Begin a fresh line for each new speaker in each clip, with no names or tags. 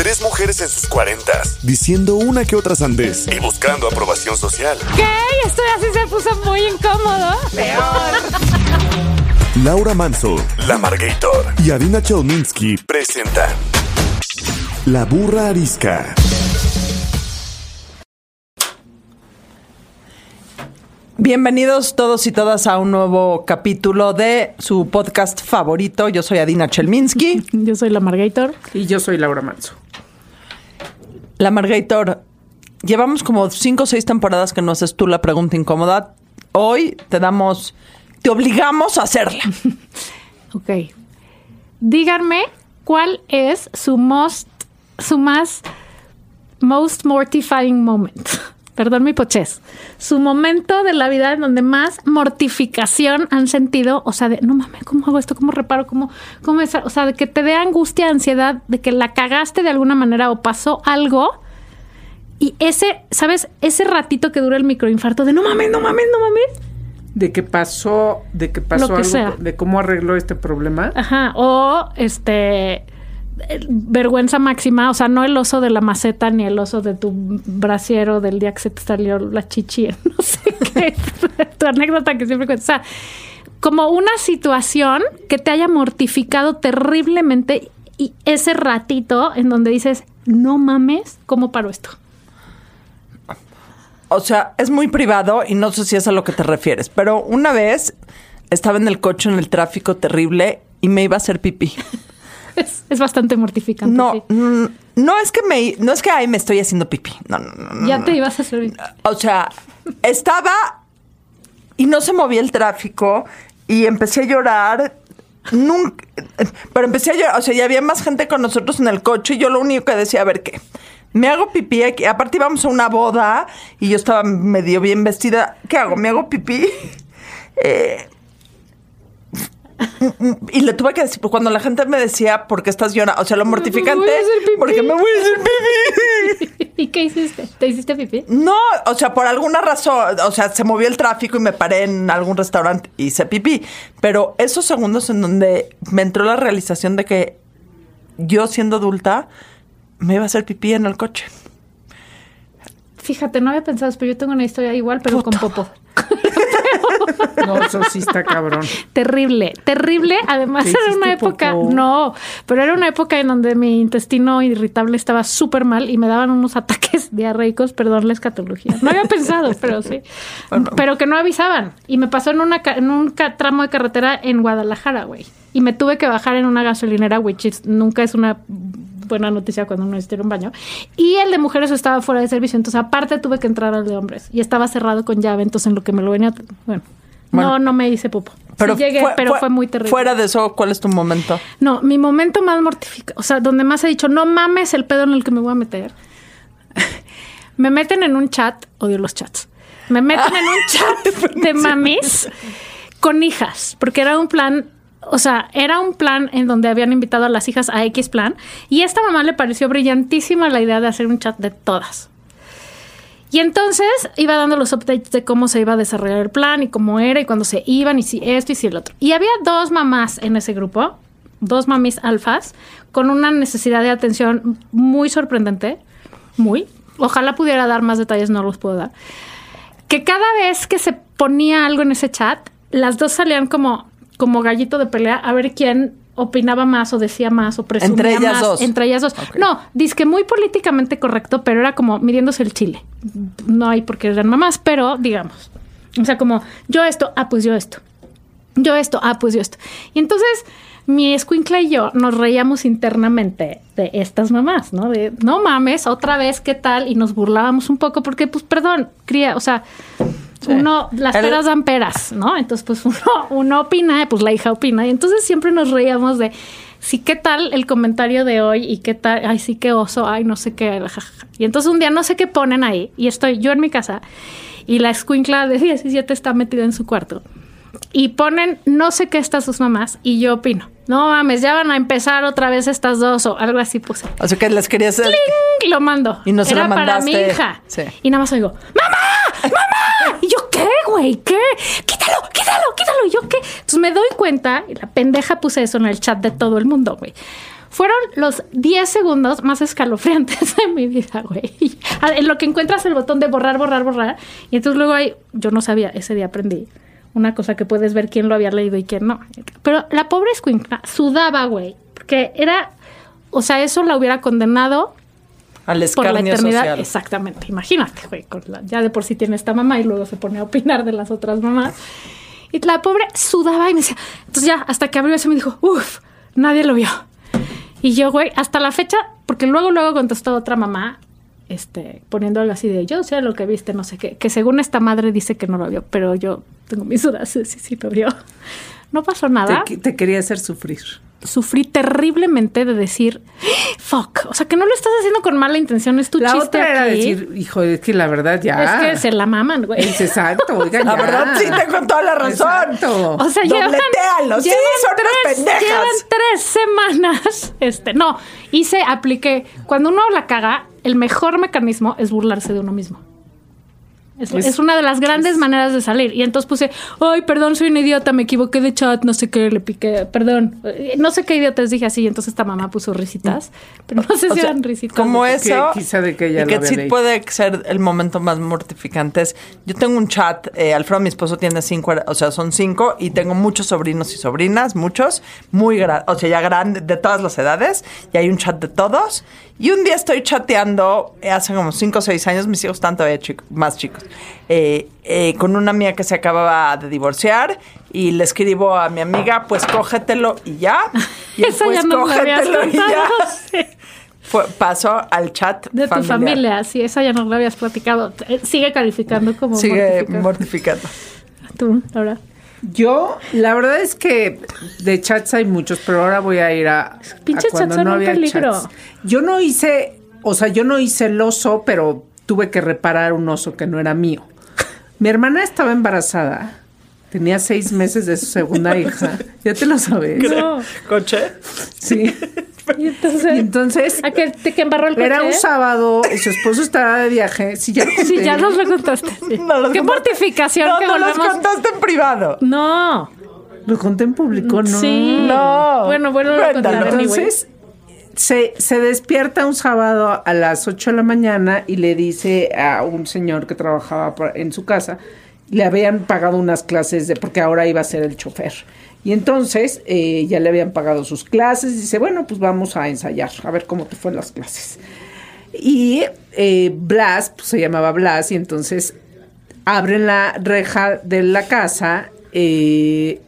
Tres mujeres en sus cuarentas, diciendo una que otra sandez y buscando aprobación social.
¿Qué? Esto así se puso muy incómodo. Peor.
Laura Manso, La Margator y Adina Chelminsky presentan La Burra Arisca.
Bienvenidos todos y todas a un nuevo capítulo de su podcast favorito. Yo soy Adina Chelminsky.
Yo soy la Margator.
Y yo soy Laura Manso.
La Margator, llevamos como cinco o seis temporadas que no haces tú la pregunta incómoda. Hoy te damos, te obligamos a hacerla.
Ok. Díganme cuál es su most, su más most mortifying moment. Perdón mi poches. Su momento de la vida en donde más mortificación han sentido, o sea, de no mames, ¿cómo hago esto? ¿Cómo reparo? ¿Cómo, cómo es? O sea, de que te dé angustia, ansiedad, de que la cagaste de alguna manera o pasó algo. Y ese, ¿sabes? Ese ratito que dura el microinfarto de no mames, no mames, no mames.
De que pasó, de que pasó
que
algo,
sea.
de cómo arregló este problema.
Ajá, o este vergüenza máxima, o sea, no el oso de la maceta ni el oso de tu brasiero del día que se te salió la chichi, no sé qué, tu anécdota que siempre cuentas. O sea, como una situación que te haya mortificado terriblemente y ese ratito en donde dices, no mames, ¿cómo paro esto?
O sea, es muy privado y no sé si es a lo que te refieres, pero una vez estaba en el coche en el tráfico terrible y me iba a hacer pipí.
Es, es bastante mortificante.
No,
sí.
mm, no es que me, no es que ahí me estoy haciendo pipí. No, no, no.
Ya
no.
te ibas a hacer.
O sea, estaba y no se movía el tráfico y empecé a llorar. Nunca, pero empecé a llorar, o sea, ya había más gente con nosotros en el coche y yo lo único que decía, a ver qué. Me hago pipí aquí. Aparte íbamos a una boda y yo estaba medio bien vestida. ¿Qué hago? ¿Me hago pipí? Eh, y le tuve que decir, pues, cuando la gente me decía, ¿por qué estás llorando? O sea, lo mortificante,
pipí.
porque me voy a hacer pipí.
¿Y qué hiciste? ¿Te hiciste pipí?
No, o sea, por alguna razón, o sea, se movió el tráfico y me paré en algún restaurante y hice pipí. Pero esos segundos en donde me entró la realización de que yo siendo adulta me iba a hacer pipí en el coche.
Fíjate, no había pensado, pero yo tengo una historia igual, pero con popo.
No, eso sí está cabrón.
Terrible, terrible. Además,
¿Te
era una época, no, pero era una época en donde mi intestino irritable estaba súper mal y me daban unos ataques diarreicos, perdón la escatología. No había pensado, pero sí. Pero que no avisaban. Y me pasó en, una, en un tramo de carretera en Guadalajara, güey. Y me tuve que bajar en una gasolinera, which is- nunca es una buena noticia cuando uno necesita un baño. Y el de mujeres estaba fuera de servicio, entonces aparte tuve que entrar al de hombres. Y estaba cerrado con llave, entonces en lo que me lo venía... Bueno,
Bueno.
no, no me hice popo.
Pero,
Sí llegué, pero fue, muy terrible.
Fuera de eso, ¿cuál es tu momento?
No, mi momento más mortificado, o sea, donde más he dicho, no mames el pedo en el que me voy a meter. me meten en un chat, odio los chats. Me meten en un chat de mamis con hijas, porque era un plan, o sea, era un plan en donde habían invitado a las hijas a X plan, y a esta mamá le pareció brillantísima la idea de hacer un chat de todas. Y entonces iba dando los updates de cómo se iba a desarrollar el plan y cómo era y cuándo se iban y si esto y si el otro. Y había dos mamás en ese grupo, dos mamis alfas, con una necesidad de atención muy sorprendente, muy. Ojalá pudiera dar más detalles, no los puedo dar. Que cada vez que se ponía algo en ese chat, las dos salían como, como gallito de pelea a ver quién opinaba más o decía más o presumía
Entre ellas
más.
dos.
Entre ellas dos. No, que muy políticamente correcto, pero era como midiéndose el chile. No hay porque eran mamás, pero digamos. O sea, como yo esto, ah, pues yo esto. Yo esto, ah, pues yo esto. Y entonces mi escuincla y yo nos reíamos internamente de estas mamás, ¿no? De, no mames, otra vez, ¿qué tal? Y nos burlábamos un poco porque, pues, perdón, cría, o sea, uno, las
El-
peras dan peras, ¿no? Entonces, pues, uno, uno opina, pues la hija opina. Y entonces siempre nos reíamos de, sí, ¿qué tal el comentario de hoy? Y qué tal, ay, sí, qué oso, ay, no sé qué. jajaja. Y entonces un día no sé qué ponen ahí, y estoy yo en mi casa, y la escuincla de 17 está metida en su cuarto. Y ponen no sé qué estas sus mamás, y yo opino, no mames, ya van a empezar otra vez estas dos, o algo así puse.
O sea, que les querías hacer...
Lo mando.
Y no se
Era
lo
para mi
mandaste.
hija.
Sí.
Y nada más oigo, ¡Mamá! ¡Mamá! Y yo, ¿qué, güey? ¿Qué? Quítalo, quítalo, quítalo. Y yo, ¿qué? Entonces me doy cuenta, y la pendeja puse eso en el chat de todo el mundo, güey. Fueron los 10 segundos más escalofriantes de mi vida, güey. En lo que encuentras el botón de borrar, borrar, borrar. Y entonces luego hay, yo no sabía, ese día aprendí una cosa que puedes ver quién lo había leído y quién no. Pero la pobre escuincla sudaba, güey. Porque era, o sea, eso la hubiera condenado
Al
por la eternidad.
social.
Exactamente. Imagínate, güey, con la- ya de por sí tiene esta mamá y luego se pone a opinar de las otras mamás. Y la pobre sudaba y me decía, entonces ya, hasta que abrió eso me dijo, uff, nadie lo vio. Y yo, güey, hasta la fecha, porque luego, luego contestó otra mamá, este, poniendo algo así de, yo sé lo que viste, no sé qué, que según esta madre dice que no lo vio, pero yo tengo mis dudas de si sí lo vio. No pasó nada
Te, te quería hacer sufrir.
Sufrí terriblemente de decir, fuck, o sea, que no lo estás haciendo con mala intención, es tu
La
chiste
otra era
aquí.
decir, hijo, es que la verdad ya.
es que se la maman, güey.
Es exacto,
La
ya.
verdad, sí, tengo toda la razón.
Exacto.
O sea, llevan,
Dobletéalo. Sí,
llevan
son unas
tres,
pendejas.
llevan tres semanas. Este, no, hice, apliqué. Cuando uno la caga, el mejor mecanismo es burlarse de uno mismo. Es,
Es-
es una de las grandes maneras de salir. Y entonces puse, ay, perdón, soy un idiota, me equivoqué de chat, no sé qué, le piqué, perdón. Eh, No sé qué idiotas dije así. Y entonces esta mamá puso risitas, pero no sé
O
si
sea,
eran risitas.
como eso
quizá de que ella
y
lo
que
había
sí
leído.
puede ser el momento más mortificante es, yo tengo un chat eh, Alfredo mi esposo tiene cinco o sea son cinco y tengo muchos sobrinos y sobrinas muchos muy grandes o sea ya grandes de todas las edades y hay un chat de todos y un día estoy chateando eh, hace como cinco o seis años mis hijos están todavía chico- más chicos eh, eh, con una amiga que se acababa de divorciar y le escribo a mi amiga pues cógetelo y ya y
Esa
pues
ya habías
cógetelo y ya
sí.
Fue- pasó al chat
De tu familia, sí, esa ya nos la habías platicado. Sigue calificando como
Sigue mortificando.
Tú, Laura.
Yo, la verdad es que de chats hay muchos, pero ahora voy a ir a.
Pinches chats son un peligro.
chats. Yo no hice, o sea, yo no hice el oso, pero tuve que reparar un oso que no era mío. Mi hermana estaba embarazada, tenía seis meses de su segunda hija. Ya te lo sabes.
No.
¿Coche?
Sí.
Y entonces,
Y entonces
¿a te que embarró el coche?
era un sábado, y su esposo estaba de viaje. Sí, ya
Sí, ya nos lo contaste. sí.
No los
qué
contaste.
mortificación
No,
que
no los contaste en privado.
No.
Lo conté en público, ¿no?
Sí.
No.
Bueno, bueno, lo contaré.
Entonces, se, se despierta un sábado a las 8 de la mañana y le dice a un señor que trabajaba por- en su casa, le habían pagado unas clases de, porque ahora iba a ser el chofer. Y entonces eh, ya le habían pagado sus clases. Dice, bueno, pues vamos a ensayar, a ver cómo te fue las clases. Y eh, Blas, pues se llamaba Blas, y entonces abren la reja de la casa eh,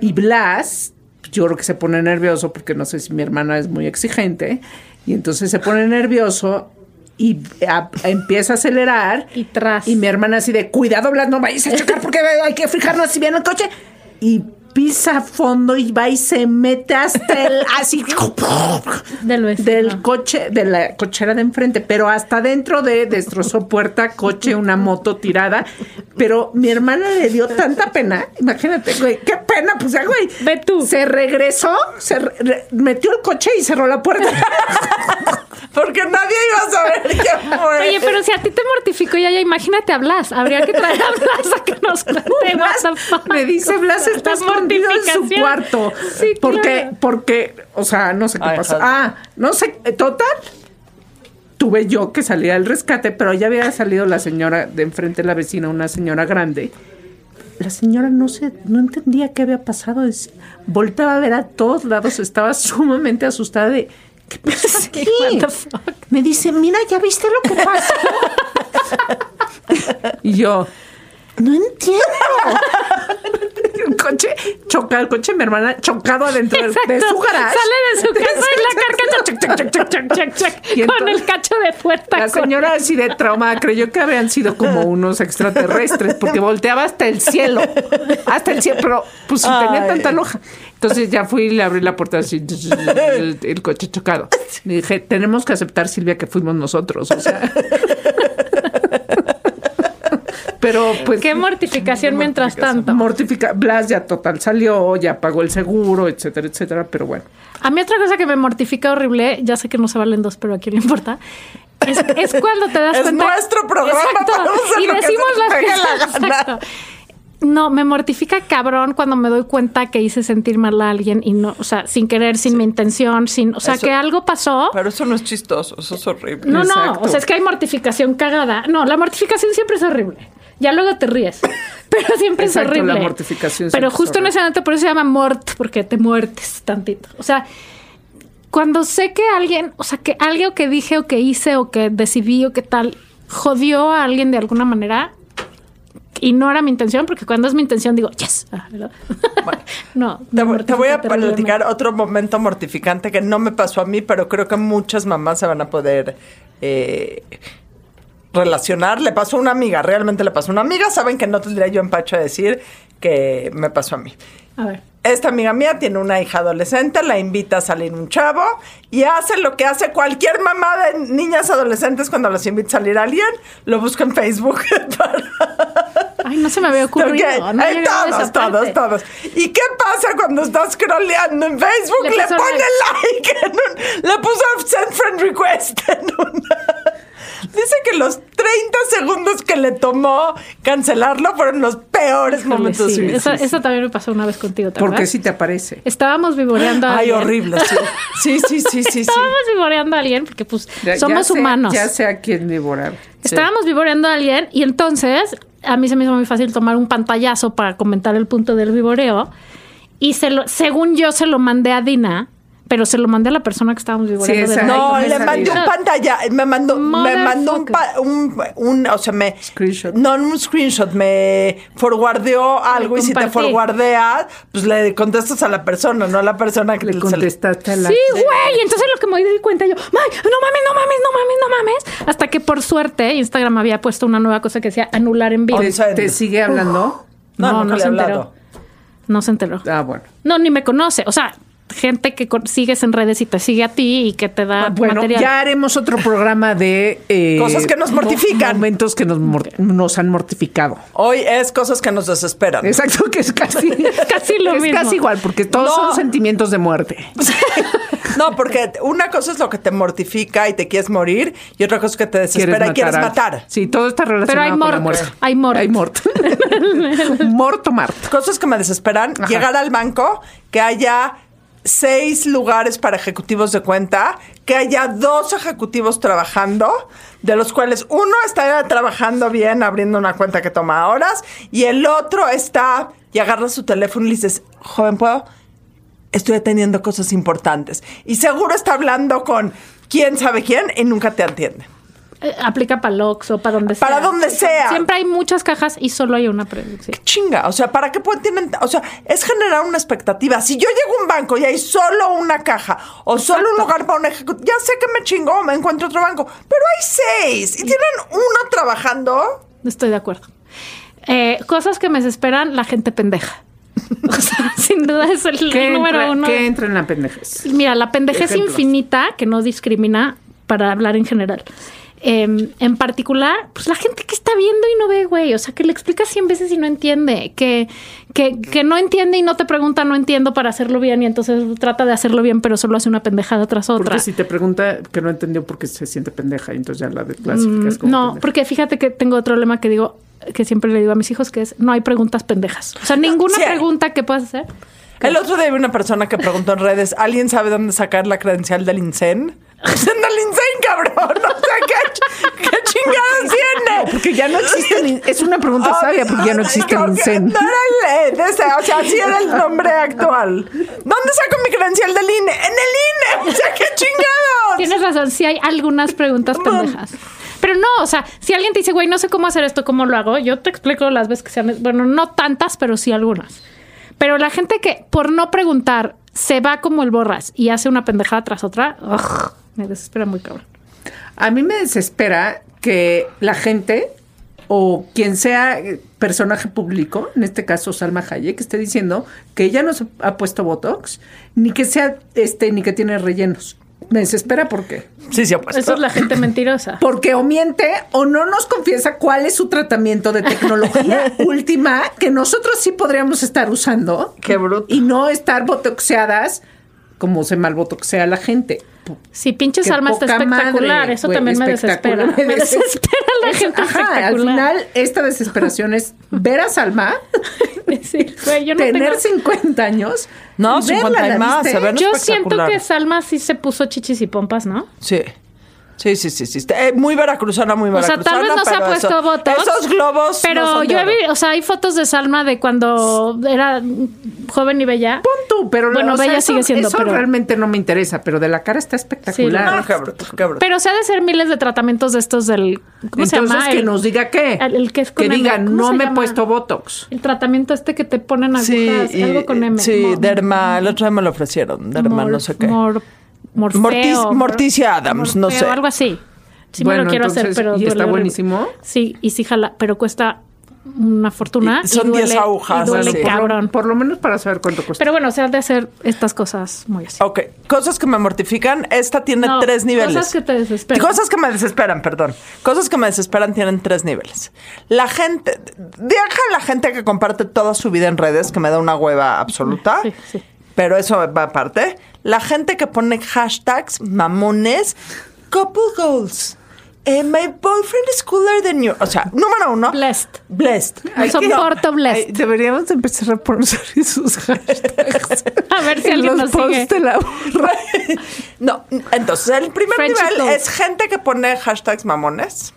y Blas, yo creo que se pone nervioso porque no sé si mi hermana es muy exigente, y entonces se pone nervioso y a- empieza a acelerar.
Y tras.
Y mi hermana así de, cuidado Blas, no vayas a chocar porque hay que fijarnos si viene el coche. Y pisa a fondo y va y se mete hasta el, así,
Del
coche, de la cochera de enfrente, pero hasta dentro de destrozó puerta, coche, una moto tirada. Pero mi hermana le dio tanta pena, imagínate, güey, qué pena, pues ya, güey.
Ve tú.
Se regresó, se re- metió el coche y cerró la puerta.
Porque nadie iba a saber quién fue.
Oye, pero si a ti te mortificó ya, ya imagínate a Blas. Habría que traer a Blas a que nos cuente.
Me dice Blas está
La
escondido en su cuarto.
Sí,
porque,
claro.
porque, o sea, no sé qué
Ay,
pasó.
joder.
Ah, no sé, eh, total. Tuve yo que salir al rescate, pero ya había salido la señora de enfrente de la vecina, una señora grande. La señora no se, no entendía qué había pasado. Es- volteaba a ver a todos lados, estaba sumamente asustada de ¿qué pasa aquí?
What the fuck?
Me dice, mira, ¿ya viste lo que pasó? y yo, no entiendo. Coche, choca el coche, mi hermana, chocado adentro de- su garage.
Sale de su casa y la
Y
con el cacho de puerta.
La
con-
señora así de traumada creyó que habían sido como unos extraterrestres porque volteaba hasta el cielo, hasta el cielo, pero pues si tenía
Ay.
tanta loja. Entonces ya fui y le abrí la puerta así, el, el coche chocado. Le dije, tenemos que aceptar, Silvia, que fuimos nosotros, o sea. Pero pues...
Qué mortificación mientras tanto.
Mortifica, Blas ya total salió, ya pagó el seguro, etcétera, etcétera, pero bueno.
A mí otra cosa que me mortifica horrible, ya sé que no se valen dos, pero a quién le importa, es, es cuando te das
Es
cuenta...
nuestro programa, hacer
y
lo
decimos las
la
cosas. Exacto. No, me mortifica cabrón cuando me doy cuenta que hice sentir mal a alguien y no, o sea, sin querer, sin mi intención, sin, o sea,
Eso-
que algo pasó.
Pero eso no es chistoso, eso es horrible.
No, no,
Exacto.
o sea, es que hay mortificación cagada. No, la mortificación siempre es horrible. Ya luego te ríes, pero siempre
Exacto,
es horrible.
la mortificación
Pero justo en ese momento por eso se llama mort, porque te muertes tantito. O sea, cuando sé que alguien, o sea, que algo que dije o que hice o que decidí o que tal, jodió a alguien de alguna manera y no era mi intención, porque cuando es mi intención digo, yes. Ah, ¿verdad? no,
Te,
me
voy- te voy a platicar otro momento mortificante que no me pasó a mí, pero creo que muchas mamás se van a poder eh, relacionar. Le pasó a una amiga, realmente le pasó a una amiga. Saben que no tendría yo empacho a decir que me pasó a mí.
A ver.
Esta amiga mía tiene una hija adolescente, la invita a salir un chavo y hace lo que hace cualquier mamá de niñas adolescentes cuando las invita a salir a alguien, lo busca en Facebook para...
Ay, no se me había ocurrido.
Ok,
no
eh, todos, todos, todos. ¿Y qué pasa cuando estás scrolleando en Facebook?
Le
Le, pone like, en un- le puso send friend request en una... Dice que los 30 segundos que le tomó cancelarlo fueron los peores
Híjole,
momentos.
sí,
de su
Eso,
vida.
eso también me pasó una vez contigo, ¿te
Porque si te aparece.
Estábamos vivoreando a
Ay,
alguien.
horrible, sí. Sí, sí, sí, sí, sí.
Estábamos vivoreando a alguien porque, pues,
Ya- ya
somos
sé-
humanos.
Ya sé a quién.
Estábamos vivoreando a alguien y entonces a mí se me hizo muy fácil tomar un pantallazo para comentar el punto del vivoreo y se lo, según yo se lo mandé a Dina, pero se lo mandé a la persona que estábamos vivoreando.
esa-
de
No,
Ay,
le mandé un pantalla, me mandó, me mandó un, pa- un, un- o sea, me...
Screenshot.
No, no un screenshot, me forwardeó algo y si te forwardeas, pues le contestas a la persona, no a la persona que
Le contestaste a la...
Sí, güey. Y entonces lo que me di cuenta yo, "Ay, no mames, no mames, no mames, no mames. Hasta que por suerte Instagram había puesto una nueva cosa que decía anular en vivo.
¿Te, te sigue hablando?
No, nunca le he
se
hablado.
enteró. No se enteró.
Ah, bueno.
No, ni me conoce. O sea, gente que con- sigues en redes y te sigue a ti y que te da
Ah, Bueno,
material.
ya haremos otro programa de... eh,
Cosas que nos
mo-
mortifican.
Momentos que nos, mor- nos han mortificado.
Hoy es cosas que nos desesperan.
Exacto, que es casi...
Casi lo
es
mismo.
casi igual, porque todos
No.
son sentimientos de muerte.
No, porque una cosa es lo que te mortifica y te quieres morir y otra cosa es que te desespera y quieres matar.
Sí, todo está relacionado
Pero hay
con la muerte.
Hay mort.
Hay mort. Morto, Mart.
Cosas que me desesperan, llegar al banco, que haya seis lugares para ejecutivos de cuenta, que haya dos ejecutivos trabajando, de los cuales uno está trabajando bien, abriendo una cuenta que toma horas, y el otro está y agarra su teléfono y le dices, joven, ¿puedo? Estoy atendiendo cosas importantes. Y seguro está hablando con quién sabe quién y nunca te atiende.
Eh, Aplica para Lox o para donde sea.
Para donde sea.
Siempre hay muchas cajas y solo hay una predicción.
chinga, o sea, ¿para qué pueden tienen, o sea, es generar una expectativa. Si yo llego a un banco y hay solo una caja o solo un lugar para un ejecutivo, ya sé que me chingó, me encuentro otro banco, pero hay seis y tienen uno trabajando.
Estoy de acuerdo. Eh, cosas que me desesperan, la gente pendeja. O sea, sin duda es el
¿Qué
número
entra,
uno.
¿Qué entra en la pendejez?
Mira, la pendejez
Ejemplos.
infinita que no discrimina para hablar en general. Eh, en particular, pues la gente que está viendo y no ve, güey. O sea, que le explicas 100 veces y no entiende. Que, que, que no entiende y no te pregunta, no entiendo para hacerlo bien. Y entonces trata de hacerlo bien, pero solo hace una pendejada tras otra.
Porque si te pregunta que no entendió porque se siente pendeja y entonces ya la clasificas como
Mm, No,
pendeja.
porque fíjate que tengo otro lema que digo, que siempre le digo a mis hijos, que es no hay preguntas pendejas. O sea, ninguna
Sí.
pregunta que puedas hacer.
El otro día vi una persona que preguntó en redes, ¿alguien sabe dónde sacar la credencial del INSEN? INSEN, cabrón, no sé qué, qué chingados tiene.
Porque ya no existe el Es una pregunta sabia porque ya no existe
que
INSEN.
No era el, de ese, o sea, sí era el nombre actual. ¿Dónde saco mi credencial del INE? En el INE, o sea, qué chingados.
Tienes razón, sí hay algunas preguntas pendejas. Pero no, o sea, si alguien te dice, güey, no sé cómo hacer esto, ¿cómo lo hago? Yo te explico las veces que sean, bueno, no tantas, pero sí algunas. Pero la gente que por no preguntar se va como el borras y hace una pendejada tras otra, ugh, me desespera muy cabrón.
A mí me desespera que la gente o quien sea eh, personaje público, en este caso Salma Hayek, esté diciendo que ella no se ha puesto Botox, ni que sea este, ni que tiene rellenos. Me desespera porque.
Sí, sí, ha puesto.
Eso es la gente mentirosa.
Porque o miente o no nos confiesa cuál es su tratamiento de tecnología última que nosotros sí podríamos estar usando.
Qué bruto.
Y no estar botoxeadas como se malbotoxea la gente.
Sí, pinche
Qué
Salma está espectacular.
madre,
Eso
güey,
también me
espectacular.
desespera. Me desespera la gente
ajá, Al
espectacular.
final, esta desesperación es ver a Salma
Sí, güey, yo no
tener
tengo-
50 años.
No,
y verla
50 y más.
Yo siento que Salma sí se puso chichis y pompas, ¿no?
Sí. Sí, sí, sí, sí. Eh, muy veracruzana, muy
O sea,
veracruzana.
tal vez no se ha puesto
eso-
botox.
Esos globos.
Pero
no son
yo he visto, o sea, hay fotos de Salma de cuando era joven y bella.
Pon tú, pero
Bueno,
o sea,
Bella
eso-
sigue siendo,
eso
pero-
realmente no me interesa, pero de la cara está espectacular.
Ah, qué bruto, qué bruto.
Pero se ha de ser miles de tratamientos de estos del. ¿Cómo se
Entonces
llama?
que
El-
nos diga qué.
el- el que es con
que diga,
¿Cómo
no me he puesto Botox.
El tratamiento este que te ponen agujas,
Sí, y-
algo con M.
Sí, derma. El otro día me lo ofrecieron. Derma, no sé qué.
Morfeo,
Mortis-
mor-
Morticia Adams, no sé.
algo así. Sí me
Bueno,
lo quiero hacer,
entonces,
pero
¿y está
duele
buenísimo?
Sí, y sí jala, pero cuesta una fortuna.
Y son
y duele-
10 agujas,
Y duele
así.
cabrón.
Por lo menos para saber cuánto cuesta.
Pero bueno, se ha de hacer estas cosas muy así.
Ok, cosas que me mortifican. Esta tiene
No,
tres niveles.
Cosas que te desesperan.
Cosas que me desesperan, perdón. Cosas que me desesperan tienen tres niveles. La gente, deja la gente que comparte toda su vida en redes, que me da una hueva absoluta.
Sí, sí.
Pero eso va aparte. La gente que pone hashtags mamones, couple goals. Eh, my boyfriend is cooler than you. O sea, número uno.
Blessed.
Blessed.
No soporto
Ay,
blessed.
deberíamos de empezar a pronunciar esos hashtags.
A ver si
en
alguien
los
nos sigue.
de la.
No, entonces el primer nivel
goals.
es gente que pone hashtags mamones.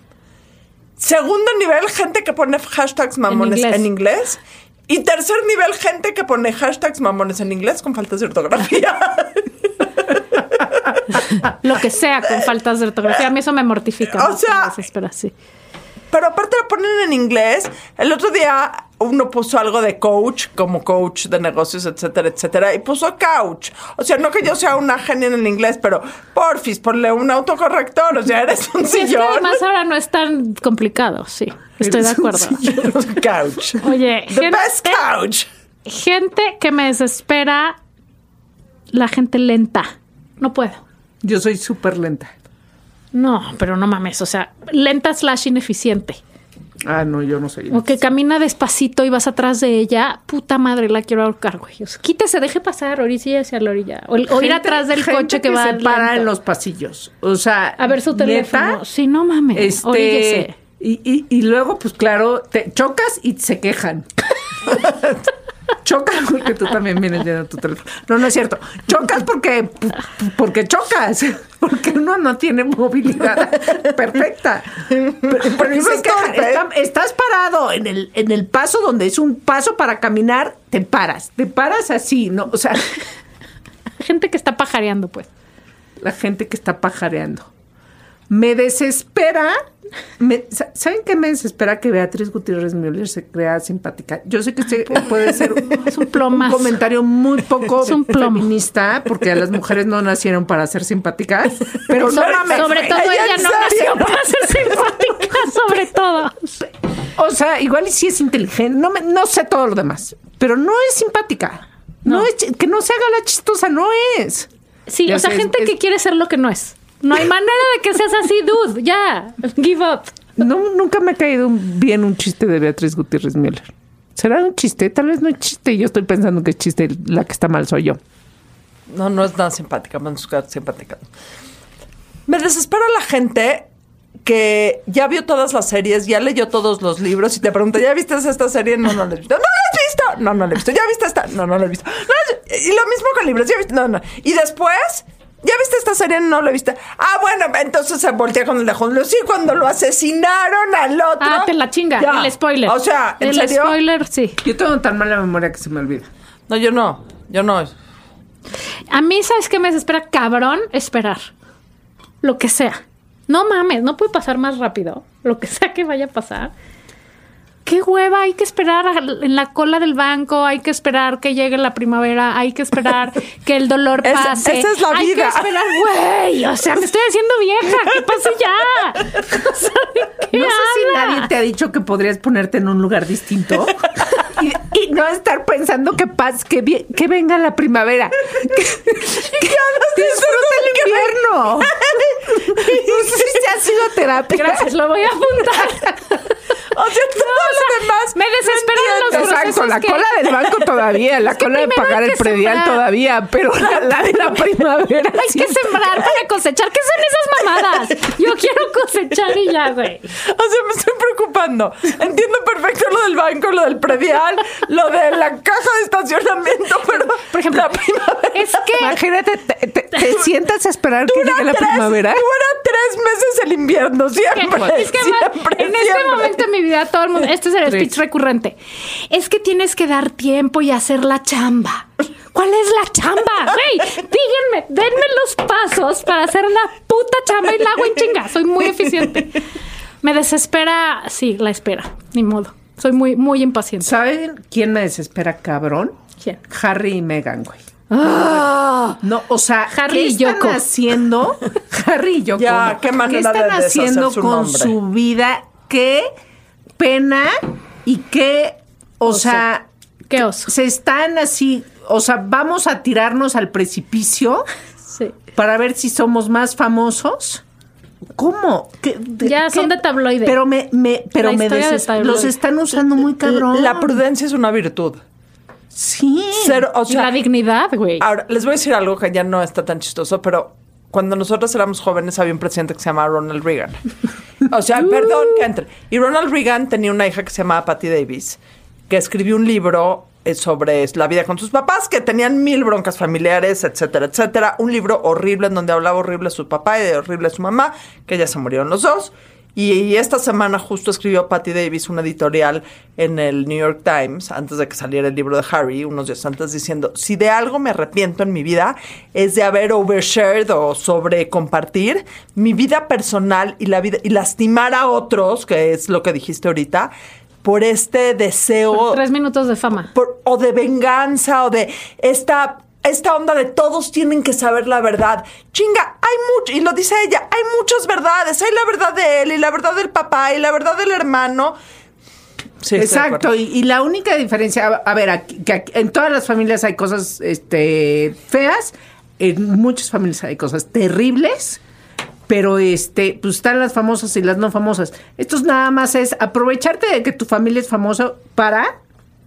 Segundo nivel, gente que pone hashtags mamones
inglés.
en inglés. Y tercer nivel, gente que pone hashtags mamones en inglés con faltas de ortografía.
Lo que sea con faltas de ortografía. A mí eso me mortifica.
O sea-
desespera, sí.
Pero aparte lo ponen en inglés. El otro día uno puso algo de coach, como coach de negocios, etcétera, etcétera, y puso couch. O sea, no que yo sea una genia en el inglés, pero porfis, ponle un autocorrector. O sea, eres un
Sí, es que
sillón.
además ahora no es tan complicado, sí. Estoy de
Eres
acuerdo.
Un couch.
Oye,
The
gente,
best couch.
gente que me desespera la gente lenta. No puedo.
Yo soy súper lenta.
No, pero no mames, o sea, lenta slash ineficiente.
Ah, no, yo no soy.
O que camina despacito y vas atrás de ella, puta madre, la quiero ahorcar, güey. O sea, quítese, deje pasar, orilla hacia la orilla. O, o ir atrás del coche que, va
se para en los pasillos. O sea,
A ver su teléfono.
neta,
sí, no mames.
Este, y, y, y luego, pues claro, te chocas y se quejan. Chocas porque tú también vienes viendo tu teléfono. No, no es cierto. Chocas porque, porque chocas. Porque uno no tiene movilidad perfecta. Se
es.
Está- estás parado en el, en el paso donde es un paso para caminar, te paras. Te paras así, ¿no? O sea,
Gente que está pajareando, pues.
la gente que está pajareando. Me desespera. me- sa- ¿Saben qué me desespera que Beatriz Gutiérrez Müller se crea simpática? Yo sé que este puede ser
Es un plomazo.
comentario muy poco
un
feminista, porque las mujeres no nacieron para ser simpáticas. Pero no
sobre, todo
¿Ella
no nació para ser simpática, sobre todo.
O sea, igual y sí es inteligente. No, me- no sé todo lo demás. Pero no es simpática. No,
No.
es que no se haga la chistosa, no es.
Sí,
Ya
o sea,
es-
gente
es-
que quiere ser lo que no es. No hay manera de que seas así, dude. Ya, give up.
No, nunca me ha caído un- bien un chiste de Beatriz Gutiérrez Müller. ¿Será un chiste? Tal vez no es chiste. y Yo estoy pensando que es chiste. La que está mal soy yo.
No, no es nada simpática, me buscar simpática. Me desespera la gente que ya vio todas las series, ya leyó todos los libros y te pregunta, ¿ya viste esta serie? No, no la he visto. ¡No la has visto! No, no la he visto. ¿Ya viste esta? No, no la he visto. No la has- Y lo mismo con libros, ¿ya viste? No, no. Y después, ¿ya viste esta serie? No la viste. Ah, bueno, entonces se voltea con el de Julio. Sí, cuando lo asesinaron al otro.
Ah, te la chinga.
Ya.
El spoiler.
O sea, ¿en
el
serio?
spoiler, sí.
Yo tengo tan mala memoria que se me olvida.
No, yo no. Yo no.
A mí, ¿sabes qué me desespera? Cabrón, esperar. Lo que sea. No mames, no puede pasar más rápido. Lo que sea que vaya a pasar. Qué hueva, hay que esperar en la cola del banco, hay que esperar que llegue la primavera, hay que esperar que el dolor
Es-
pase.
esa es la
hay
vida.
que esperar, güey, o sea, me estoy haciendo vieja, ¿qué pasa ya? O sea, ¿de qué
No sé si nadie te ha dicho que podrías ponerte en un lugar distinto y, y no estar pensando que paz, que, vi- que venga la primavera. Que, que disfruta el invierno. No sé si ha sido terapia.
Gracias, lo voy a apuntar.
O sea, todo
No,
demás.
me desesperan los
Exacto, la
que-
cola del banco todavía, la cola de pagar el
que
predial
sembrar.
todavía, pero la, la de la primavera.
Hay que sembrar para cosechar. ¿Qué son esas mamadas? Yo quiero cosechar y ya, güey.
O sea, me estoy preocupando. Entiendo perfecto lo del banco, lo del predial, lo de la caja de estacionamiento, pero
Por ejemplo,
la primavera
es que
Imagínate, te, te- te sientas a esperar que llegue la
tres,
primavera.
dura tres meses el invierno, siempre.
es que además,
siempre,
en este
siempre.
momento de mi vida todo el mundo, este es el speech recurrente. Es que tienes que dar tiempo y hacer la chamba. ¿Cuál es la chamba? Güey, díganme, denme los pasos para hacer la puta chamba y la hago en chinga. Soy muy eficiente. Me desespera, sí, la espera, ni modo. Soy muy, muy impaciente.
¿Saben quién me desespera, cabrón?
¿Quién?
Harry y Meghan, güey.
Ah.
No, o sea,
Harry
¿qué
y
están
Yoko.
haciendo? Harry y Yoko.
Ya, qué manera
están
de
haciendo
su
con
nombre.
su vida? Qué pena y qué, o, sea,
Qué oso.
se están así, o sea, vamos a tirarnos al precipicio
Sí.
para ver si somos más famosos. ¿Cómo? ¿Qué- de-
Ya
qué?
son de tabloide.
Pero me, me, pero
La
me
historia de
deses-
tabloide.
los están usando muy cabrón.
La prudencia es una virtud.
Sí.
Cero, o
Y
sea,
la dignidad, güey.
Ahora, les voy a decir algo que ya no está tan chistoso, pero cuando nosotros éramos jóvenes había un presidente que se llamaba Ronald Reagan. O sea, perdón que entre. Y Ronald Reagan tenía una hija que se llamaba Patty Davis, que escribió un libro eh, sobre la vida con sus papás, que tenían mil broncas familiares, etcétera, etcétera. Un libro horrible en donde hablaba horrible de su papá y de horrible de su mamá, que ya se murieron los dos. Y, y esta semana justo escribió Patty Davis un editorial en el New York Times, antes de que saliera el libro de Harry, unos días antes, diciendo, si de algo me arrepiento en mi vida, es de haber overshared o sobre compartir mi vida personal y la vida, y lastimar a otros, que es lo que dijiste ahorita, por este deseo
Tres minutos de fama.
por- o de venganza o de esta esta onda de todos tienen que saber la verdad. Chinga, hay mucho, y lo dice ella, hay muchas verdades. Hay la verdad de él y la verdad del papá y la verdad del hermano. Sí,
Exacto, y, y la única diferencia, a, a ver, aquí- que aquí- en todas las familias hay cosas este, feas, en muchas familias hay cosas terribles, pero este, pues están las famosas y las no famosas. Esto es nada más es aprovecharte de que tu familia es famosa para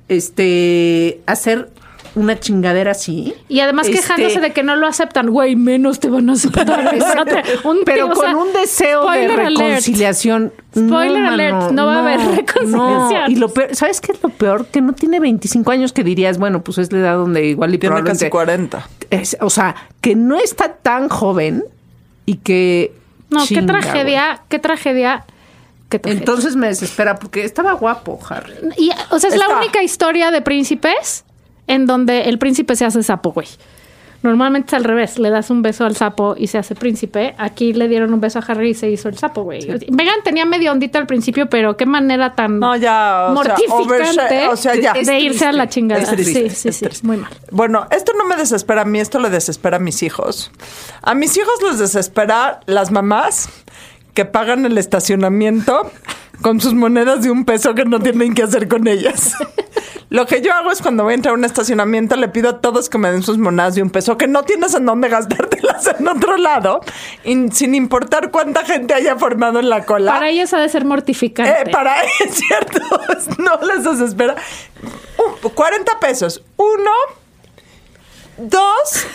este hacer una chingadera así.
Y además
Este,
quejándose de que no lo aceptan. Güey, menos te van a aceptar. Un-
pero
o
con
sea,
un deseo de
alert.
reconciliación.
Spoiler alert, no va a haber reconciliación.
no. Y lo peor, ¿sabes qué es lo peor? Que no tiene 25 años que dirías, bueno, pues es la edad donde igual y
Tiene casi
probablemente-
40.
es- o sea, que no está tan joven y que...
No,
chinga,
qué tragedia, qué tragedia. Qué
güey.
tragedia.
Entonces me desespera porque estaba guapo, Harry.
Y, o sea, es la única historia de príncipes en donde el príncipe se hace sapo, güey. Normalmente es al revés, le das un beso al sapo y se hace príncipe. Aquí le dieron un beso a Harry y se hizo el sapo, güey. Megan tenía medio ondita al principio, pero qué manera tan
No, ya, o sea,
mortificante
overshare- o sea, ya.
de
Es
irse
triste,
a la chingada.
es triste,
sí, sí,
es
sí,
triste.
muy mal.
Bueno, esto no me desespera a mí, esto le desespera a mis hijos. A mis hijos les desespera las mamás que pagan el estacionamiento con sus monedas de un peso que no tienen que hacer con ellas. Lo que yo hago es cuando voy a entrar a un estacionamiento le pido a todos que me den sus monedas de un peso que no tienes en dónde gastártelas en otro lado, y sin importar cuánta gente haya formado en la cola.
Para ellos ha de ser mortificante.
Eh, para es cierto, no les desespera. Un- 40 pesos. Uno, dos,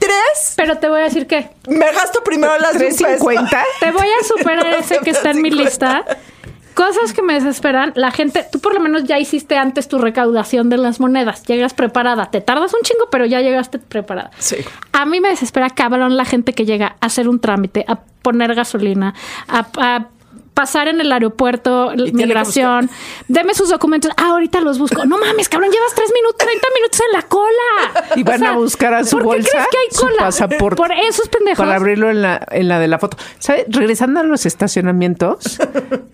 tres.
Pero te voy a decir que
Me gasto primero las de un peso.
350.
te voy a superar ese que está en mi
50.
lista. Cosas que me desesperan. La gente, tú por lo menos ya hiciste antes tu recaudación de las monedas. Llegas preparada. Te tardas un chingo, pero ya llegaste preparada.
Sí.
A mí me desespera cabrón la gente que llega a hacer un trámite, a poner gasolina, a, a pasar en el aeropuerto, migración. Deme sus documentos. Ah, ahorita los busco. No mames, cabrón, llevas tres minutos, 30 minutos en la cola.
Y van a buscar a su
¿por qué
bolsa
crees que hay
su
cola?
pasaporte
Por esos pendejos.
para abrirlo en la, en la de la foto. ¿Sabes? Regresando a los estacionamientos,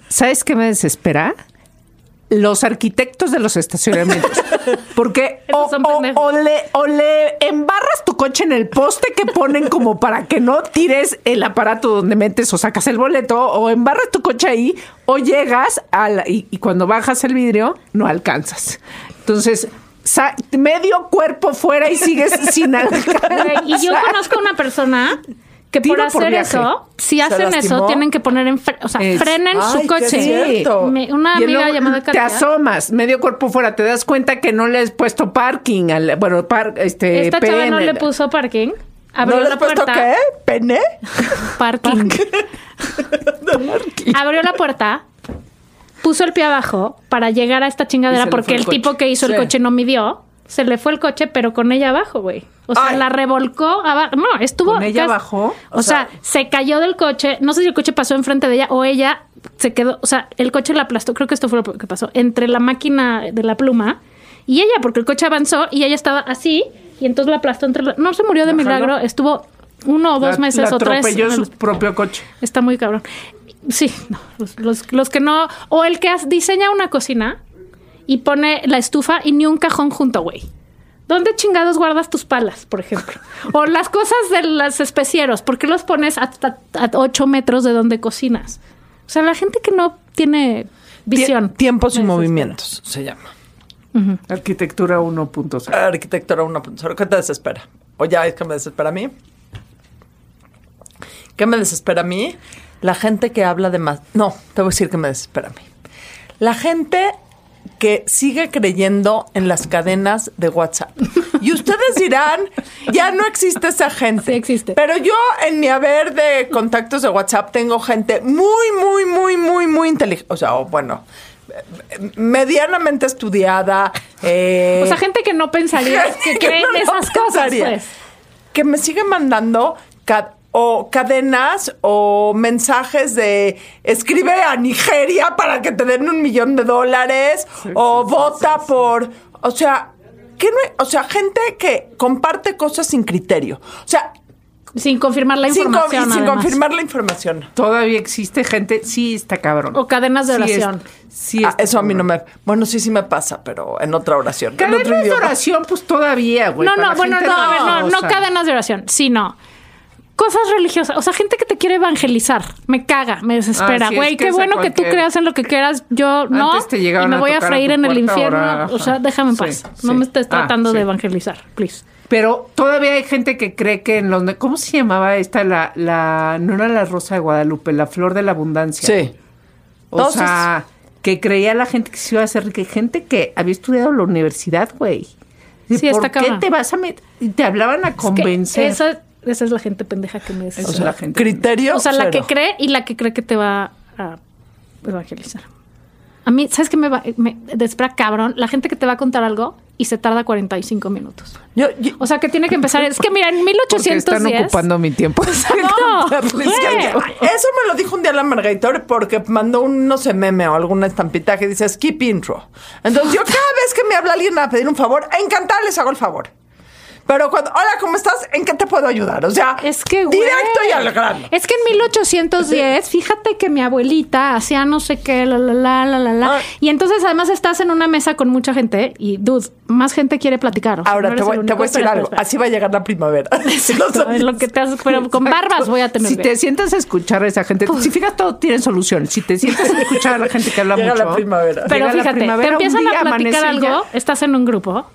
¿sabes qué me desespera? Los arquitectos de los estacionamientos. Porque o, o- le, o le embarras tu coche en el poste que ponen como para que no tires el aparato donde metes o sacas el boleto, o embarras tu coche ahí, o llegas a la- y, y cuando bajas el vidrio no alcanzas. Entonces, sa- medio cuerpo fuera y sigues sin alcanzar.
Y yo conozco una persona que por
por
hacer
viaje.
eso, si
¿Se
hacen eso, tienen que poner en, fre- o sea,
Es-
frenen
Ay,
su coche.
cierto.
Me- una amiga llamada
te asomas, medio cuerpo fuera, te das cuenta que no le has puesto parking, al, bueno, par, este,
Esta chava no le puso parking.
¿No
Abrió
le
la
puesto
puerta.
qué? ¿Pene?
Parking. Abrió la puerta, puso el pie abajo para llegar a esta chingadera porque
el
tipo que hizo
Sí.
el coche no midió. Se le fue el coche, pero con ella abajo, güey. O sea,
Ay.
la revolcó abajo. No, estuvo.
¿Con ella abajo?
O, sea, se cayó del coche. No sé si el coche pasó enfrente de ella o ella se quedó. O sea, el coche la aplastó. Creo que esto fue lo que pasó. Entre la máquina de la pluma y ella, porque el coche avanzó y ella estaba así. Y entonces la aplastó entre. la- No se murió de
La
milagro. Estuvo uno o dos
La-
meses
la
o tres.
atropelló su propio coche.
Está muy cabrón. Sí, no, los, los- los que no. O el que diseña una cocina y pone la estufa y ni un cajón junto, güey. ¿Dónde chingados guardas tus palas, por ejemplo? O las cosas de los especieros, ¿por qué los pones hasta a 8 metros de donde cocinas? O sea, la gente que no tiene visión.
Tie- Tiempos y movimientos se llama.
Arquitectura 1.0.
Arquitectura 1.0. ¿Qué te desespera? O ya es que me desespera a mí. ¿Qué me desespera a mí? La gente que habla de más. No, te voy a decir que me desespera a mí. La gente que sigue creyendo en las cadenas de WhatsApp. Y ustedes dirán, ya no existe esa gente.
Sí existe.
Pero yo en mi haber de contactos de WhatsApp tengo gente muy, muy, muy, muy, muy inteligente. O sea, o bueno, medianamente estudiada. eh,
O sea, gente que no pensaría que
que no
esas cosas,
pensaría.
pues.
que me sigue mandando o cadenas o mensajes de escribe a Nigeria para que te den un millón de dólares o vota por, o sea, que no, o sea, gente que comparte cosas sin criterio, o sea,
Sin confirmar la
sin, con-
información.
y sin confirmar la información.
Todavía existe gente, sí está cabrón.
O cadenas de
Sí es-
oración.
sí
Ah, eso a mí no me, bueno, sí, sí me pasa, pero en otra oración. en otro
Cadenas de oración, pues todavía, güey.
No, no, bueno,
gente
no, a ver, no,
o
no
sea,
cadenas de oración, sino cosas religiosas. O sea, gente que te quiere evangelizar. Me caga, me desespera.
Ah, sí,
Güey, qué bueno que tú creas en lo que quieras. Yo no.
Antes te
y
llegaban
me voy a freír en el infierno.
ahora,
o sea, déjame en
Sí,
paz. no
sí.
me estés
Ah,
tratando de evangelizar, please.
Pero todavía hay gente que cree que en los... ¿Cómo se llamaba esta? La, la, no era la rosa de Guadalupe, la flor de la abundancia.
Sí.
O
Entonces-
sea, que creía la gente que se iba a hacer rica. y Gente que había estudiado la universidad, güey. ¿Y
Sí,
¿Por
está
qué
cabrón.
te vas a meter? Y te hablaban a
Es que
convencer.
esa, esa es la gente pendeja que me
O sea, la gente.
Criterio.
O sea, la que cree y la que cree que te va a evangelizar. A mí, ¿sabes qué me, va, me cabrón? La gente que te va a contar algo y se tarda 45 minutos.
Yo- yo-
O sea, que tiene que empezar. Es que mira, en
Porque
1810.
están ocupando mi tiempo.
No,
Es
güey.
Eso me lo dijo un día la Margator porque mandó un, no sé, meme o alguna estampita que dice skip intro. Entonces yo cada vez que me habla alguien a pedir un favor, encantada les hago el favor. Pero cuando, hola, ¿cómo estás? ¿En qué te puedo ayudar? O sea,
Es que, güey.
directo y al grano.
Es que en 1810, fíjate que mi abuelita hacía no sé qué, la, la, la, la, la, la.
Ah.
Y entonces además estás en una mesa con mucha gente y, dude, más gente quiere platicar. o sea,
Ahora
no
te voy, te voy a decir
Espera,
algo.
espera,
Así va a llegar la primavera.
Es lo que te hace- pero con barbas voy a tener.
Si te sientas a escuchar a esa gente, si fijas, todo tiene solución. Si te sientas a escuchar a la gente que habla
Llega
mucho.
la primavera.
Pero
llega
fíjate, te
primavera,
empiezan a platicar algo, estás en un grupo.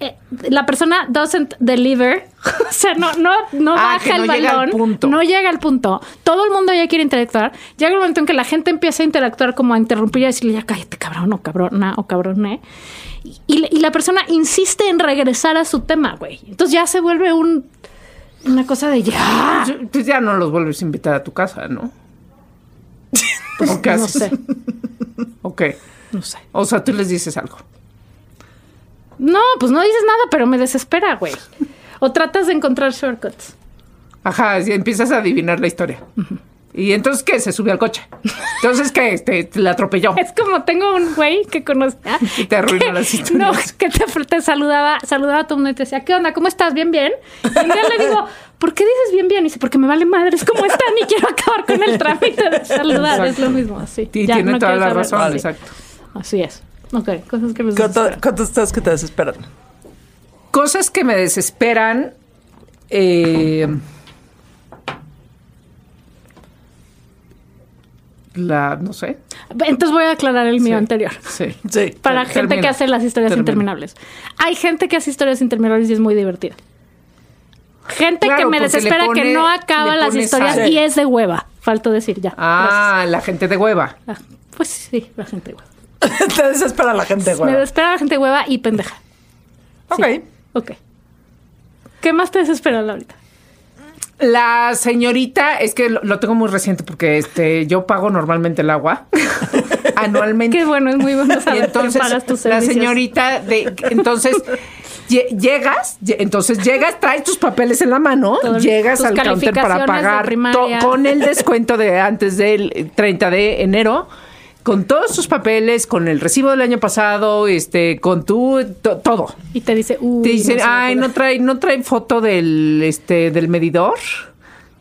Eh, la persona doesn't deliver, o sea, no, no, no
Ah,
baja el
llega
balón,
punto.
no llega al punto. Todo el mundo ya quiere interactuar. Llega el momento en que la gente empieza a interactuar, como a interrumpir y a decirle ya cállate, cabrón, o cabrona, o cabrone. Y, y, y la persona insiste en regresar a su tema, güey. Entonces ya se vuelve un una cosa de ya.
Pues ya no los vuelves a invitar a tu casa, ¿no? ¿O qué
No sé,
Ok.
no sé.
O sea, tú les dices algo.
No, pues no dices nada, pero me desespera, güey. O tratas de encontrar shortcuts.
Ajá, y empiezas a adivinar la historia. ¿Y entonces qué? Se subió al coche. Entonces, ¿qué? Este, la atropelló.
Es como tengo un güey que conocía.
Y te arruinó
que-
las
No, que te, te saludaba, saludaba a todo el mundo y te decía, ¿qué onda? ¿Cómo estás? ¿Bien, bien? Y un día le digo, ¿por qué dices bien, bien? Y dice, porque me vale madres cómo están y quiero acabar con el trámite de saludar.
Exacto.
Es lo mismo, así.
Y
Ya,
tiene
no
toda la razón,
Sí,
exacto.
Así es. Ok, cosas que me
¿Cuántas
desesperan.
cuántas que te desesperan?
Cosas que me desesperan. eh, la, no sé.
Entonces voy a aclarar el mío
Sí.
anterior.
Sí.
Sí.
Para gente
termina.
que hace las historias
Termina.
interminables. Hay gente que hace historias interminables y es muy divertida. Gente
Claro,
que me desespera que no acaba las historias
sal.
y es de hueva. Falto decir ya.
Ah, la gente de hueva.
Ah, pues sí, la gente de hueva.
te desespera la gente, güey.
Me desespera la gente hueva y pendeja.
Ok.
Ok. ¿Qué más te desespera, Laurita?
La señorita, es que lo, lo tengo muy reciente porque este yo pago normalmente el agua anualmente.
Qué bueno, es muy bueno
Y entonces
que pagas tus
la señorita de entonces lle- llegas, lle- entonces llegas, traes tus papeles en la mano,
Todo-
llegas al counter para pagar to- con el descuento de antes del 30 de enero. Con todos tus papeles, con el recibo del año pasado, este, con tu to- todo.
Y te dice, uy,
Te dicen,
no
ay,
poder".
no trae, no trae foto del, este, del medidor.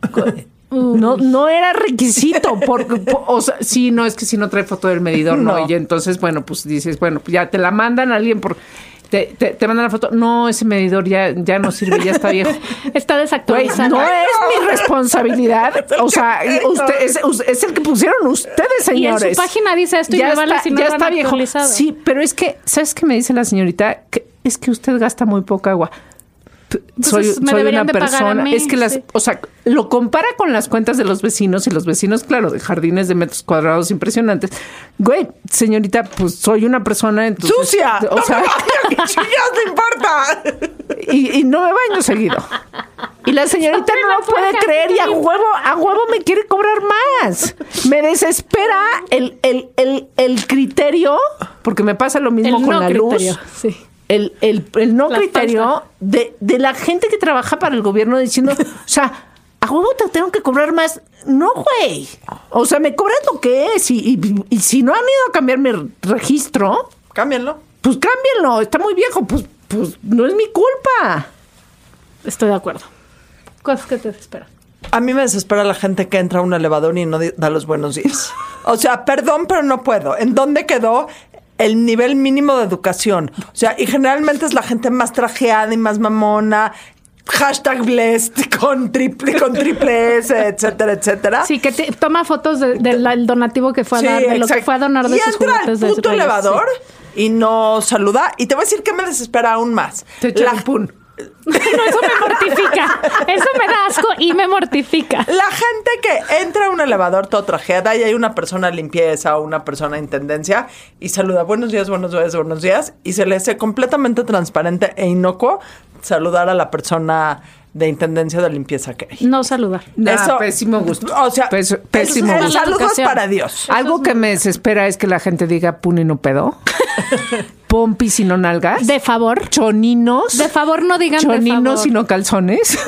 No, no era requisito, porque, po- o sea, sí, no, es que si no trae foto del medidor, no.
No.
Y entonces, bueno, pues dices, bueno, pues ya te la mandan a alguien por, te, te, te mandan la foto. No, ese medidor ya, ya no sirve, ya está viejo.
Está desactualizado.
no es mi responsabilidad. O sea, usted, es, es el que pusieron ustedes,
Y en
señores.
su página dice esto y me vale si no lo han actualizado.
Sí, pero es que, ¿sabes qué me dice la señorita? Que es que usted gasta muy poca agua. Soy,
Entonces,
soy una persona.
mí,
es que las,
sí.
o sea, lo compara con las cuentas de los vecinos y los vecinos, claro, de jardines de metros cuadrados impresionantes. Güey, señorita, pues soy una persona entonces,
¡Sucia!
O
¡No
sea,
me baño! ¿Qué chingados te importa?
y, y no me baño seguido. Y la señorita no lo puede creer y a huevo, a huevo me quiere cobrar más. Me desespera el, el, el, el criterio, porque me pasa lo mismo
El
con
no
la
criterio,
luz.
sí.
El, el, el no
La
criterio de, de la gente que trabaja para el gobierno diciendo, o sea, a huevo te tengo que cobrar más. No, güey. O sea, me cobras lo que es. Y, y- y si no han ido a cambiar mi registro,
Cámbienlo.
pues cámbienlo. Está muy viejo. Pues, pues no es mi culpa.
Estoy de acuerdo. Cosas que te desesperan.
A mí me desespera la gente que entra a un elevador y no da los buenos días. O sea, perdón, pero no puedo. ¿En dónde quedó el nivel mínimo de educación? O sea, y generalmente es la gente más trajeada y más mamona. Hashtag blessed con triple, con triple S, etcétera, etcétera.
Sí, que te- toma fotos de- del del donativo que fue a
Sí,
dar, de lo que fue a donar de
y
sus
entra al
juguetes de
puto elevador
sí.
y no saluda. Y te voy a decir que me desespera aún más.
Te
La-.
No, eso me mortifica. Eso me da asco y me mortifica.
La gente que entra a un elevador todo trajeada y hay una persona limpieza o una persona de intendencia y saluda buenos días, buenos días, buenos días y se le hace completamente transparente e inocuo saludar a la persona de intendencia de limpieza que hay.
No saludar.
No, pésimo gusto.
O sea,
Pés- pésimo
el,
gusto.
saludo es
Educación.
para Dios.
Algo que me desespera es que la gente diga pun y no pedo. Pompis y no nalgas.
De favor.
choninos.
De favor, no digan
choninos
favor.
y no calzones.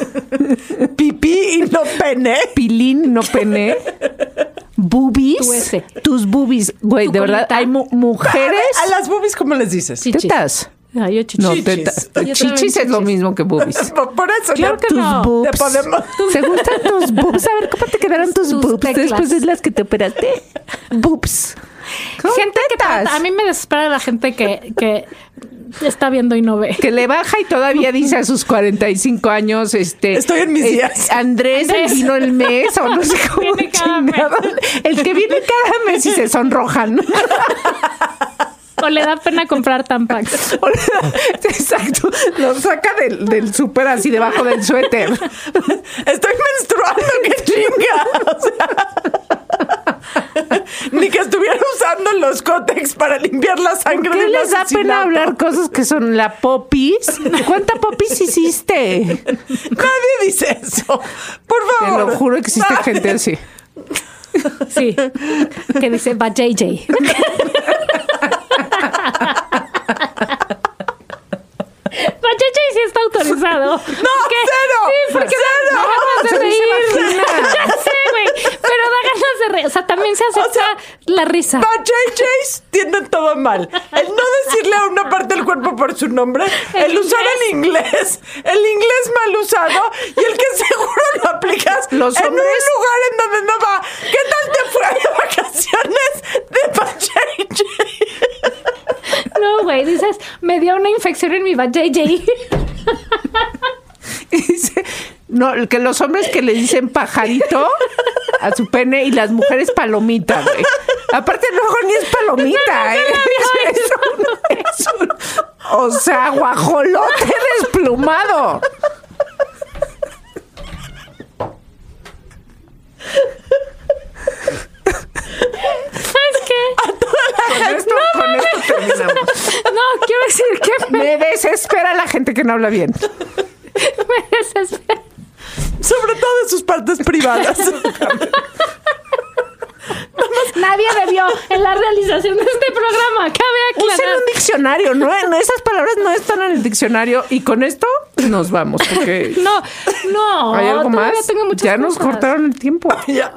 Pipí y no pene.
Pilín y no pene. Boobies. Tus boobies. Güey,
Tu
de verdad, hay mu- mujeres.
A las boobies, ¿cómo les dices?
Chichis.
Tetas.
Ay, yo chichis.
No,
Chichis. Yo
es lo mismo que boobies.
Por eso,
Claro que
tus
no.
boobs.
Te podemos-
¿Te gustan tus boobs? A ver, ¿cómo te quedaron tus,
Tus
boobs
teclas.
después de las que te operaste? Boobs.
Gente que
tetas.
a mí me desespera la gente que, que está viendo y no ve.
que le baja y todavía dice a sus 45 años, este...
Estoy en mis
eh,
días.
Andrés, vino el mes, o no sé cómo
Viene cada mes.
El que viene cada mes y se sonrojan.
O le da pena comprar tampax.
Exacto. Lo saca del, del súper así debajo del suéter.
Estoy menstruando, qué chinga. O sea, ni que estuviera usando los cótex para limpiar la sangre
¿Qué
de un
les da pena hablar cosas que son la popis? ¿Cuánta popis hiciste?
Nadie dice eso. Por
Te
favor.
lo juro que existe
Nadie.
gente así.
Sí. Que dice, va JJ. Va JJ sí está No,
cero,
Sí, porque
cero.
da ganas de reír. sé, güey. Pero da ganas de reír. O sea, también se acepta
sea,
la risa.
Los JJs tienen todo mal. El no decirle a una parte del cuerpo por su nombre, el,
El
usar el inglés, el inglés mal usado y el que seguro lo aplicas
Los
en
hombres-
un lugar en donde no va. ¿Qué tal te fue de vacaciones de JJ?
entonces me dio una infección en mi JJ.
Y dice, no, que los hombres que le dicen pajarito a su pene y las mujeres palomita, güey. Aparte luego ni es palomita, ¿eh? Es un- es un- o sea, guajolote desplumado.
¿Sabes qué?
Con esto, con esto terminamos.
No, quiero decir que me,
Me desespera la gente que no habla bien.
me desespera.
Sobre todo en sus partes privadas.
Nadie debió en la realización de este programa. Cabe
Usen
aclarar.
un diccionario. No, Esas palabras no están en el diccionario. Y con esto nos vamos, porque
No, no.
hay algo más.
tengo muchas
Ya nos cortaron el tiempo.
Ya.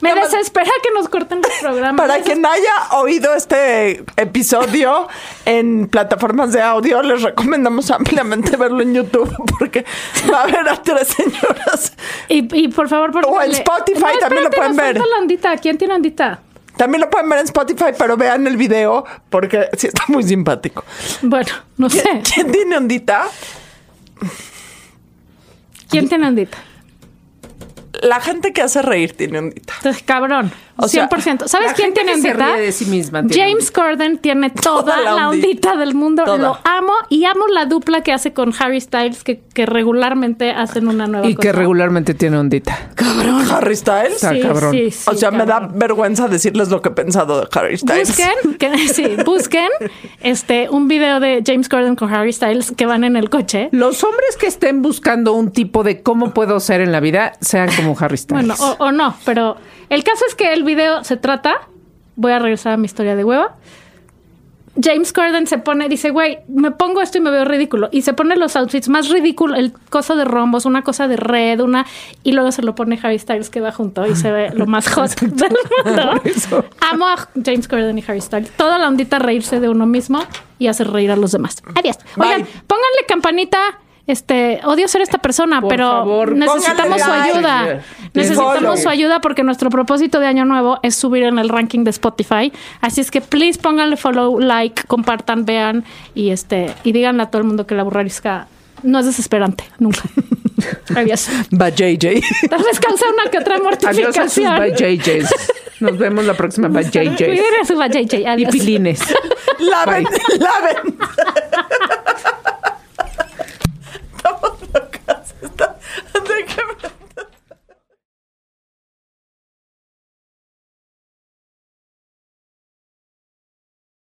Me desespera que nos corten los programas.
Para quien haya oído este episodio en plataformas de audio, les recomendamos ampliamente verlo en YouTube porque va a haber a tres señoras.
Y, y por favor, por
O en Spotify también lo pueden ver.
falta la ondita. ¿Quién tiene ondita?
También lo pueden ver en Spotify, pero vean el video porque sí está muy simpático.
Bueno, no sé.
¿Quién tiene ondita?
¿Quién tiene ondita?
La gente que hace reír tiene ondita.
Entonces, cabrón.
O sea,
100%. ¿Sabes
la
quién
gente
tiene
que se
ondita?
ríe de sí misma tiene
James
ondita.
Corden tiene toda,
Toda la
la,
ondita.
ondita del mundo.
Toda.
Lo amo y amo la dupla que hace con Harry Styles, que, que regularmente hacen una nueva
Y
cosa.
que regularmente tiene ondita.
Harry Styles.
Está
Sí,
cabrón.
sí, sí,
o sea, me da
cabrón.
vergüenza decirles lo que he pensado de Harry Styles.
Busquen, que, sí, busquen este un video de James Corden con Harry Styles que van en el coche.
Los hombres que estén buscando un tipo de cómo puedo ser en la vida, sean como Harry Styles.
Bueno, o, o no, pero el caso es que el video se trata. Voy a regresar a mi historia de hueva. James Corden se pone, dice, güey, me pongo esto y me veo ridículo. Y se pone los outfits más ridículos, el coso de rombos, una cosa de red, una. Y luego se lo pone Harry Styles que va junto y se ve lo más hot del mundo. Amo a James Corden y Harry Styles. Toda la ondita reírse de uno mismo y hacer reír a los demás. Adiós. Oigan, pónganle campanita. Este, odio ser esta persona,
Por
pero
favor,
necesitamos su
like.
ayuda.
Sí.
Necesitamos su ayuda porque nuestro propósito de año nuevo es subir en el ranking de Spotify. Así es que please pónganle follow, like, compartan, vean y este y díganle a todo el mundo que la burrarisca no es desesperante, nunca. Adiós.
Va JJ.
Tal vez causa una que otra
Adiós a sus
mortificación.
by JJs. Nos vemos la próxima by JJs.
Cuiden a su JJ.
Y
Adiós.
pilines.
Laven,
Bye.
laven. Estamos locas. Está- ¿De qué